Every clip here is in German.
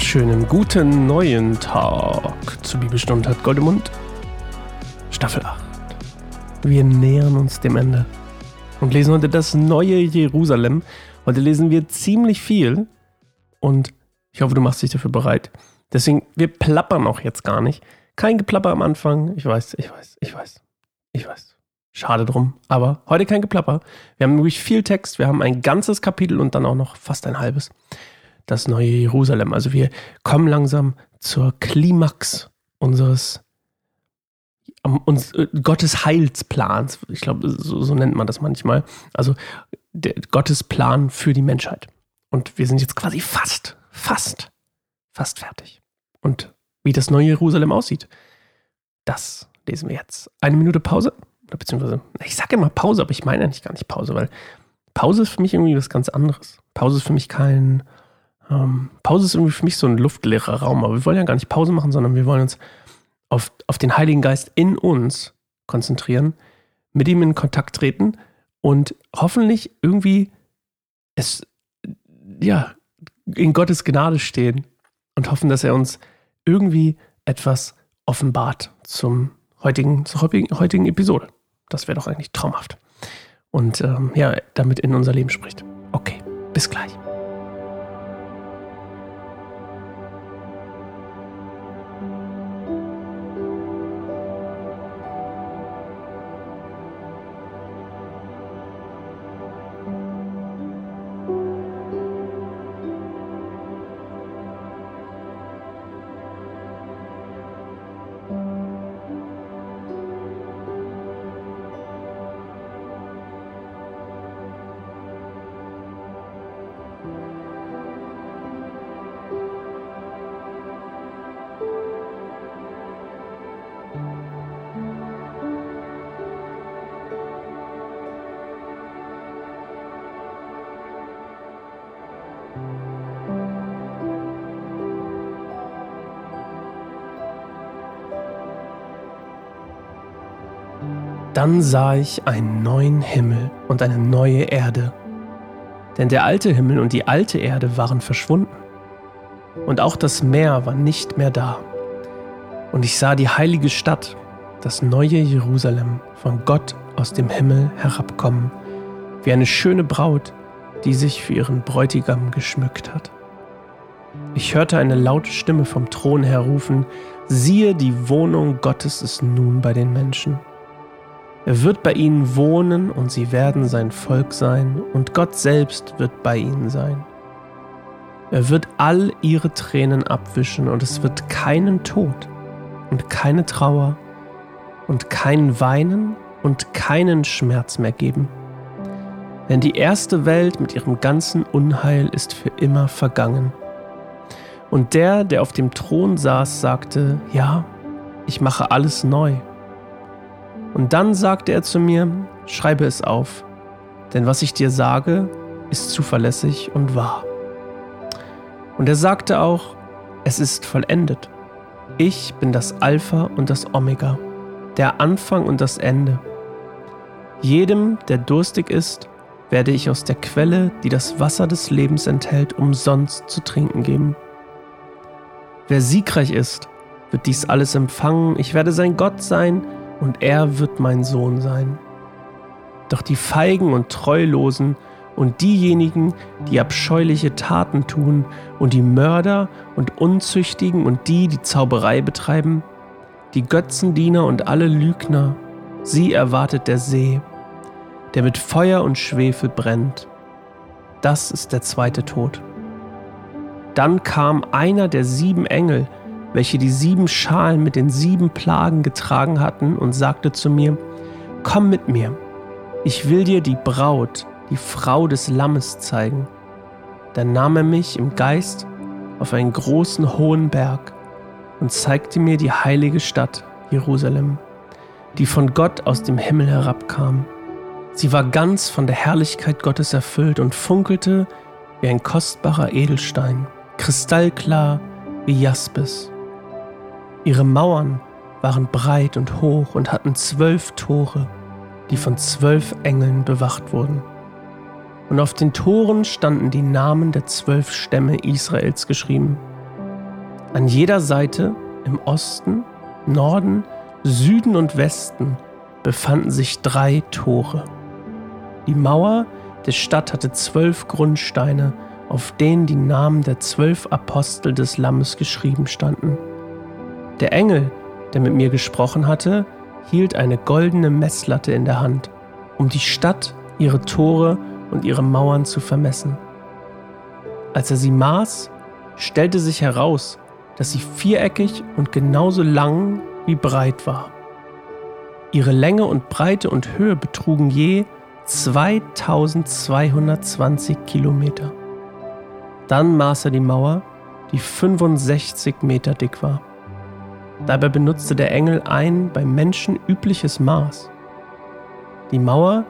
wunderschönen guten neuen Tag zur Bibelstunde hat Goldemund. Staffel 8. Wir nähern uns dem Ende und lesen heute das neue Jerusalem. Heute lesen wir ziemlich viel und ich hoffe, du machst dich dafür bereit. Deswegen, wir plappern auch jetzt gar nicht. Kein Geplapper am Anfang. Ich weiß, ich weiß, ich weiß, ich weiß. Schade drum. Aber heute kein Geplapper. Wir haben wirklich viel Text. Wir haben ein ganzes Kapitel und dann auch noch fast ein halbes das neue Jerusalem. Also wir kommen langsam zur Klimax unseres uns, äh, Gottes Heilsplans. Ich glaube, so, so, nennt man das manchmal. Also der, Gottes Plan für die Menschheit. Und wir sind jetzt quasi fast, fast, fast fertig. Und wie das neue Jerusalem aussieht, das lesen wir jetzt. Eine Minute Pause. Beziehungsweise, ich sage immer Pause, aber ich meine eigentlich gar nicht Pause, weil Pause ist für mich irgendwie was ganz anderes. Pause ist für mich kein, ähm, Pause ist irgendwie für mich so ein luftleerer Raum, aber wir wollen ja gar nicht Pause machen, sondern wir wollen uns auf, auf den Heiligen Geist in uns konzentrieren, mit ihm in Kontakt treten und hoffentlich irgendwie es, ja, in Gottes Gnade stehen und hoffen, dass er uns irgendwie etwas offenbart zum heutigen, zur heutigen Episode. Das wäre doch eigentlich traumhaft. Und ähm, ja, damit in unser Leben spricht. Okay, bis gleich. Dann sah ich einen neuen Himmel und eine neue Erde. Denn der alte Himmel und die alte Erde waren verschwunden. Und auch das Meer war nicht mehr da. Und ich sah die heilige Stadt, das neue Jerusalem, von Gott aus dem Himmel herabkommen, wie eine schöne Braut, die sich für ihren Bräutigam geschmückt hat. Ich hörte eine laute Stimme vom Thron her rufen, siehe, die Wohnung Gottes ist nun bei den Menschen er wird bei ihnen wohnen und sie werden sein Volk sein und Gott selbst wird bei ihnen sein. Er wird all ihre Tränen abwischen und es wird keinen Tod und keine Trauer und kein Weinen und keinen Schmerz mehr geben. Denn die erste Welt mit ihrem ganzen Unheil ist für immer vergangen. Und der, der auf dem Thron saß, sagte, ja, ich mache alles neu. Und dann sagte er zu mir, schreibe es auf, denn was ich dir sage, ist zuverlässig und wahr. Und er sagte auch, es ist vollendet. Ich bin das Alpha und das Omega, der Anfang und das Ende. Jedem, der durstig ist, werde ich aus der Quelle, die das Wasser des Lebens enthält, umsonst zu trinken geben. Wer siegreich ist, wird dies alles empfangen. Ich werde sein Gott sein und er wird mein Sohn sein. Doch die Feigen und Treulosen und diejenigen, die abscheuliche Taten tun und die Mörder und Unzüchtigen und die, die Zauberei betreiben, die Götzendiener und alle Lügner, sie erwartet der See, der mit Feuer und Schwefel brennt. Das ist der zweite Tod. Dann kam einer der sieben Engel, welche die sieben Schalen mit den sieben Plagen getragen hatten, und sagte zu mir, Komm mit mir, ich will dir die Braut, die Frau des Lammes zeigen. Dann nahm er mich im Geist auf einen großen hohen Berg und zeigte mir die heilige Stadt Jerusalem, die von Gott aus dem Himmel herabkam. Sie war ganz von der Herrlichkeit Gottes erfüllt und funkelte wie ein kostbarer Edelstein, kristallklar wie Jaspis. Ihre Mauern waren breit und hoch und hatten zwölf Tore, die von zwölf Engeln bewacht wurden. Und auf den Toren standen die Namen der zwölf Stämme Israels geschrieben. An jeder Seite im Osten, Norden, Süden und Westen befanden sich drei Tore. Die Mauer der Stadt hatte zwölf Grundsteine, auf denen die Namen der zwölf Apostel des Lammes geschrieben standen. Der Engel, der mit mir gesprochen hatte, hielt eine goldene Messlatte in der Hand, um die Stadt, ihre Tore und ihre Mauern zu vermessen. Als er sie maß, stellte sich heraus, dass sie viereckig und genauso lang wie breit war. Ihre Länge und Breite und Höhe betrugen je 2220 Kilometer. Dann maß er die Mauer, die 65 Meter dick war. Dabei benutzte der Engel ein beim Menschen übliches Maß. Die Mauer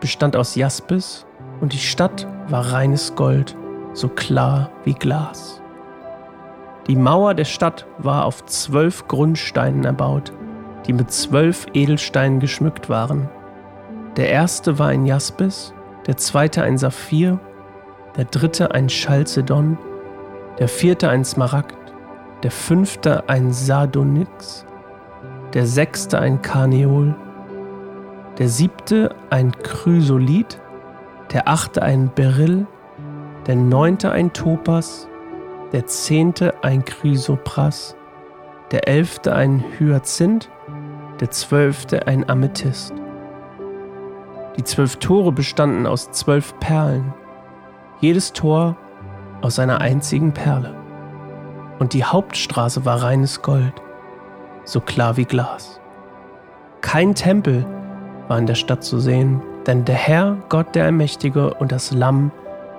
bestand aus Jaspis und die Stadt war reines Gold, so klar wie Glas. Die Mauer der Stadt war auf zwölf Grundsteinen erbaut, die mit zwölf Edelsteinen geschmückt waren. Der erste war ein Jaspis, der zweite ein Saphir, der dritte ein Chalcedon, der vierte ein Smaragd, der fünfte ein Sardonyx, der sechste ein Karneol, der siebte ein Chrysolith, der achte ein Beryl, der neunte ein Topas, der zehnte ein Chrysopras, der elfte ein Hyazinth, der zwölfte ein Amethyst. Die zwölf Tore bestanden aus zwölf Perlen, jedes Tor aus einer einzigen Perle. Und die Hauptstraße war reines Gold, so klar wie Glas. Kein Tempel war in der Stadt zu sehen, denn der Herr, Gott der Allmächtige und das Lamm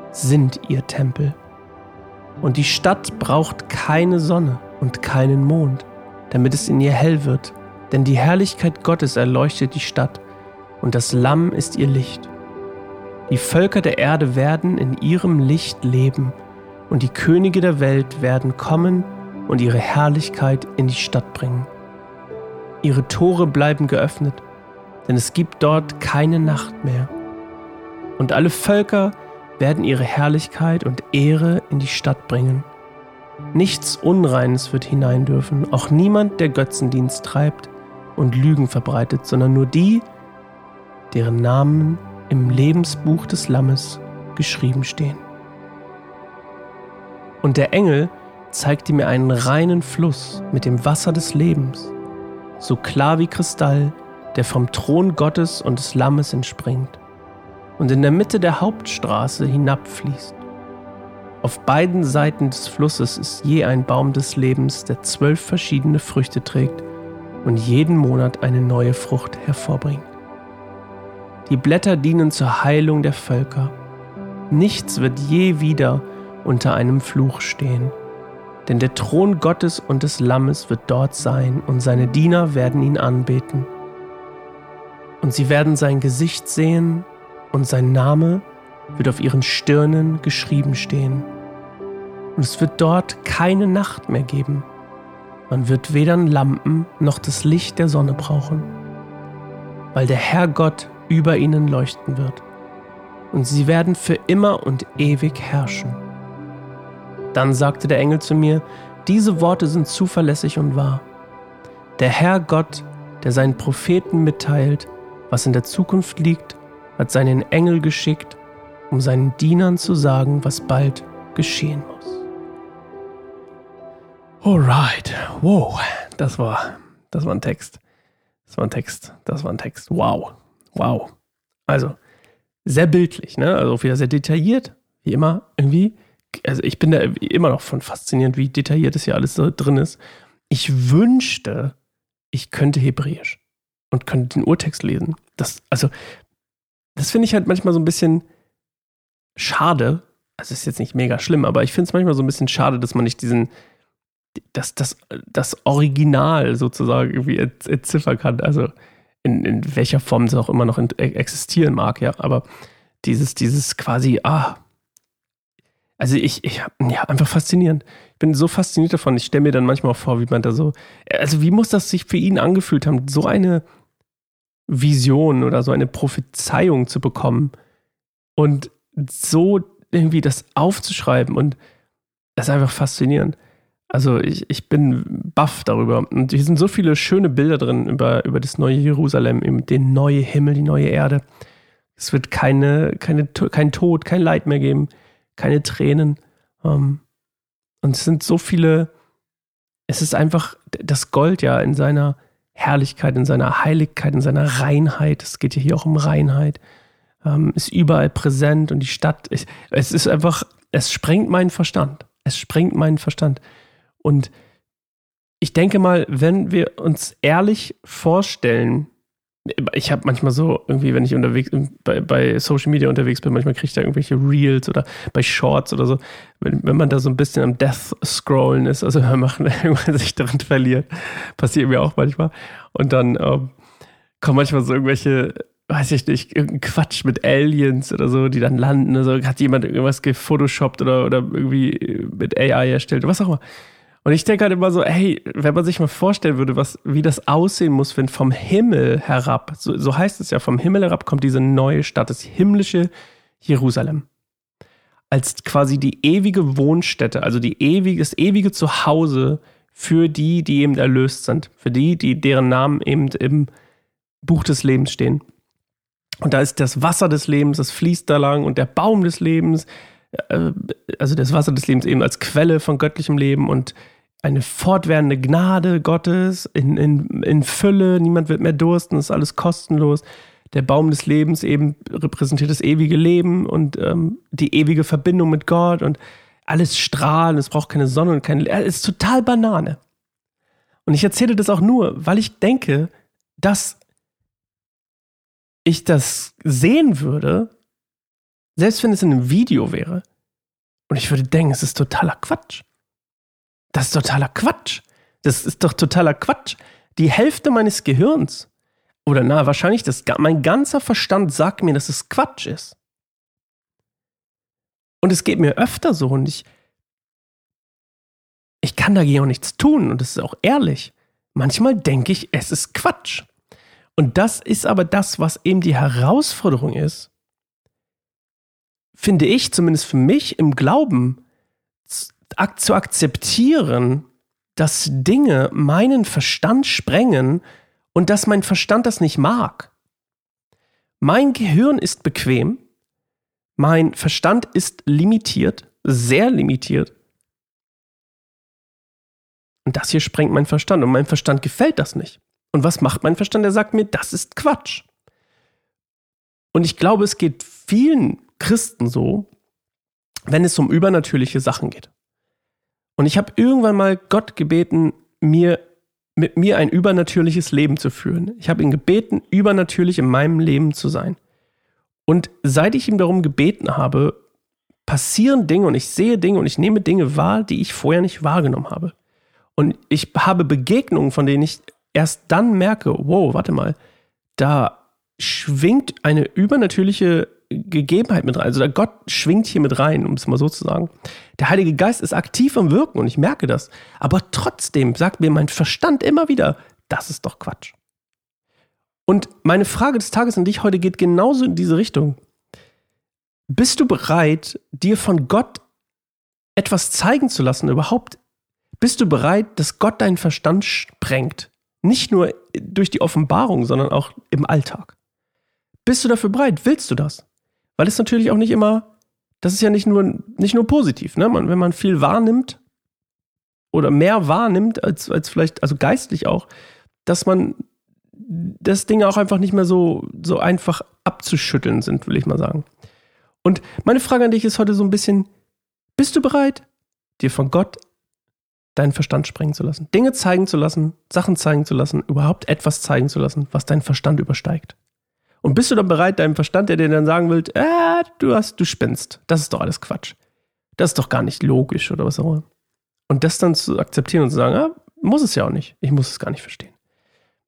sind ihr Tempel. Und die Stadt braucht keine Sonne und keinen Mond, damit es in ihr hell wird, denn die Herrlichkeit Gottes erleuchtet die Stadt und das Lamm ist ihr Licht. Die Völker der Erde werden in ihrem Licht leben, und die Könige der Welt werden kommen und ihre Herrlichkeit in die Stadt bringen. Ihre Tore bleiben geöffnet, denn es gibt dort keine Nacht mehr. Und alle Völker werden ihre Herrlichkeit und Ehre in die Stadt bringen. Nichts Unreines wird hinein dürfen, auch niemand, der Götzendienst treibt und Lügen verbreitet, sondern nur die, deren Namen im Lebensbuch des Lammes geschrieben stehen. Und der Engel zeigte mir einen reinen Fluss mit dem Wasser des Lebens, so klar wie Kristall, der vom Thron Gottes und des Lammes entspringt und in der Mitte der Hauptstraße hinabfließt. Auf beiden Seiten des Flusses ist je ein Baum des Lebens, der zwölf verschiedene Früchte trägt und jeden Monat eine neue Frucht hervorbringt. Die Blätter dienen zur Heilung der Völker. Nichts wird je wieder unter einem Fluch stehen. Denn der Thron Gottes und des Lammes wird dort sein und seine Diener werden ihn anbeten. Und sie werden sein Gesicht sehen und sein Name wird auf ihren Stirnen geschrieben stehen. Und es wird dort keine Nacht mehr geben. Man wird weder Lampen noch das Licht der Sonne brauchen, weil der Herr Gott über ihnen leuchten wird, und sie werden für immer und ewig herrschen. Dann sagte der Engel zu mir, diese Worte sind zuverlässig und wahr. Der Herr Gott, der seinen Propheten mitteilt, was in der Zukunft liegt, hat seinen Engel geschickt, um seinen Dienern zu sagen, was bald geschehen muss. Alright, wow, das war, das war ein Text. Das war ein Text, das war ein Text. Wow. Wow. Also, sehr bildlich, ne? Also wieder sehr detailliert, wie immer, irgendwie. Also ich bin da immer noch von faszinierend, wie detailliert das hier alles so drin ist. Ich wünschte, ich könnte Hebräisch und könnte den Urtext lesen. Das, also, das finde ich halt manchmal so ein bisschen schade. Also ist jetzt nicht mega schlimm, aber ich finde es manchmal so ein bisschen schade, dass man nicht diesen, das, das, das Original sozusagen irgendwie entziffern kann. Also in, in welcher Form es auch immer noch e, existieren mag, ja. Aber dieses, dieses quasi, ah, also ich, ich, ja, einfach faszinierend. Ich bin so fasziniert davon. Ich stelle mir dann manchmal auch vor, wie man da so, also wie muss das sich für ihn angefühlt haben, so eine Vision oder so eine Prophezeiung zu bekommen und so irgendwie das aufzuschreiben und das ist einfach faszinierend. Also ich, ich bin baff darüber. Und hier sind so viele schöne Bilder drin über, über das neue Jerusalem, eben den neuen Himmel, die neue Erde. Es wird keine, keine, kein Tod, kein Leid mehr geben, keine Tränen. Ähm, und es sind so viele, es ist einfach das Gold ja in seiner Herrlichkeit, in seiner Heiligkeit, in seiner Reinheit. Es geht ja hier auch um Reinheit. Ähm, ist überall präsent und die Stadt, ich, es ist einfach, es sprengt meinen Verstand. Es sprengt meinen Verstand. Und ich denke mal, wenn wir uns ehrlich vorstellen, ich habe manchmal so, irgendwie, wenn ich unterwegs bei, bei Social Media unterwegs bin, manchmal kriege ich da irgendwelche Reels oder bei Shorts oder so, wenn, wenn man da so ein bisschen am Death scrollen ist, also man macht, irgendwann sich darin verliert, passiert mir auch manchmal. Und dann ähm, kommen manchmal so irgendwelche, weiß ich nicht, irgendein Quatsch mit Aliens oder so, die dann landen. Also hat jemand irgendwas gefotoshoppt oder, oder irgendwie mit AI erstellt, was auch immer. Und ich denke halt immer so, hey, wenn man sich mal vorstellen würde, was, wie das aussehen muss, wenn vom Himmel herab, so, so heißt es ja, vom Himmel herab kommt diese neue Stadt, das himmlische Jerusalem. Als quasi die ewige Wohnstätte, also die ewige, das ewige Zuhause für die, die eben erlöst sind, für die, die deren Namen eben im Buch des Lebens stehen. Und da ist das Wasser des Lebens, das fließt da lang und der Baum des Lebens, äh, also das Wasser des Lebens eben als Quelle von göttlichem Leben und eine fortwährende Gnade Gottes in, in, in Fülle, niemand wird mehr dursten, ist alles kostenlos. Der Baum des Lebens eben repräsentiert das ewige Leben und ähm, die ewige Verbindung mit Gott und alles strahlen, es braucht keine Sonne und keine. Es ist total Banane. Und ich erzähle das auch nur, weil ich denke, dass ich das sehen würde, selbst wenn es in einem Video wäre. Und ich würde denken, es ist totaler Quatsch. Das ist totaler Quatsch. Das ist doch totaler Quatsch. Die Hälfte meines Gehirns, oder na, wahrscheinlich das, mein ganzer Verstand sagt mir, dass es Quatsch ist. Und es geht mir öfter so und ich, ich kann dagegen auch nichts tun und das ist auch ehrlich. Manchmal denke ich, es ist Quatsch. Und das ist aber das, was eben die Herausforderung ist, finde ich, zumindest für mich im Glauben, zu akzeptieren, dass Dinge meinen Verstand sprengen und dass mein Verstand das nicht mag. Mein Gehirn ist bequem, mein Verstand ist limitiert, sehr limitiert. Und das hier sprengt mein Verstand und mein Verstand gefällt das nicht. Und was macht mein Verstand? Er sagt mir, das ist Quatsch. Und ich glaube, es geht vielen Christen so, wenn es um übernatürliche Sachen geht. Und ich habe irgendwann mal Gott gebeten, mir mit mir ein übernatürliches Leben zu führen. Ich habe ihn gebeten, übernatürlich in meinem Leben zu sein. Und seit ich ihm darum gebeten habe, passieren Dinge und ich sehe Dinge und ich nehme Dinge wahr, die ich vorher nicht wahrgenommen habe. Und ich habe Begegnungen, von denen ich erst dann merke, wow, warte mal, da schwingt eine übernatürliche Gegebenheit mit rein. Also der Gott schwingt hier mit rein, um es mal so zu sagen. Der Heilige Geist ist aktiv am Wirken und ich merke das. Aber trotzdem sagt mir mein Verstand immer wieder, das ist doch Quatsch. Und meine Frage des Tages an dich heute geht genauso in diese Richtung. Bist du bereit, dir von Gott etwas zeigen zu lassen überhaupt? Bist du bereit, dass Gott deinen Verstand sprengt? Nicht nur durch die Offenbarung, sondern auch im Alltag. Bist du dafür bereit? Willst du das? Weil es natürlich auch nicht immer, das ist ja nicht nur, nicht nur positiv, ne? Man, wenn man viel wahrnimmt oder mehr wahrnimmt als, als vielleicht, also geistlich auch, dass man das Ding auch einfach nicht mehr so, so einfach abzuschütteln sind, will ich mal sagen. Und meine Frage an dich ist heute so ein bisschen, bist du bereit, dir von Gott deinen Verstand sprengen zu lassen? Dinge zeigen zu lassen, Sachen zeigen zu lassen, überhaupt etwas zeigen zu lassen, was deinen Verstand übersteigt? Und bist du dann bereit, deinem Verstand, der dir dann sagen will, äh, du hast, du spinnst. Das ist doch alles Quatsch. Das ist doch gar nicht logisch oder was auch immer. Und das dann zu akzeptieren und zu sagen, ah, muss es ja auch nicht. Ich muss es gar nicht verstehen.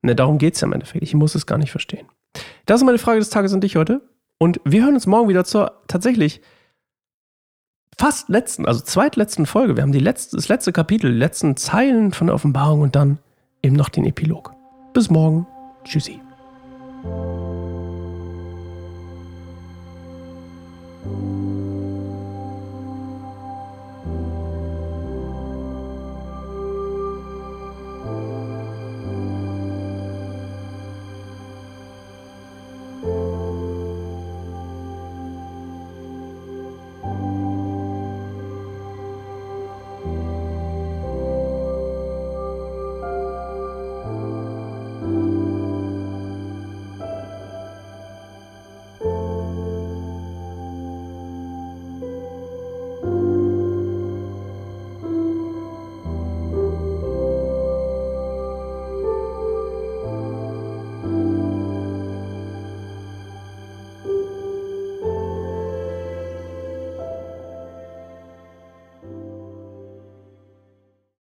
Ne, darum geht es ja im Endeffekt. Ich muss es gar nicht verstehen. Das ist meine Frage des Tages an dich heute. Und wir hören uns morgen wieder zur tatsächlich fast letzten, also zweitletzten Folge. Wir haben die letzte, das letzte Kapitel, die letzten Zeilen von der Offenbarung und dann eben noch den Epilog. Bis morgen. Tschüssi.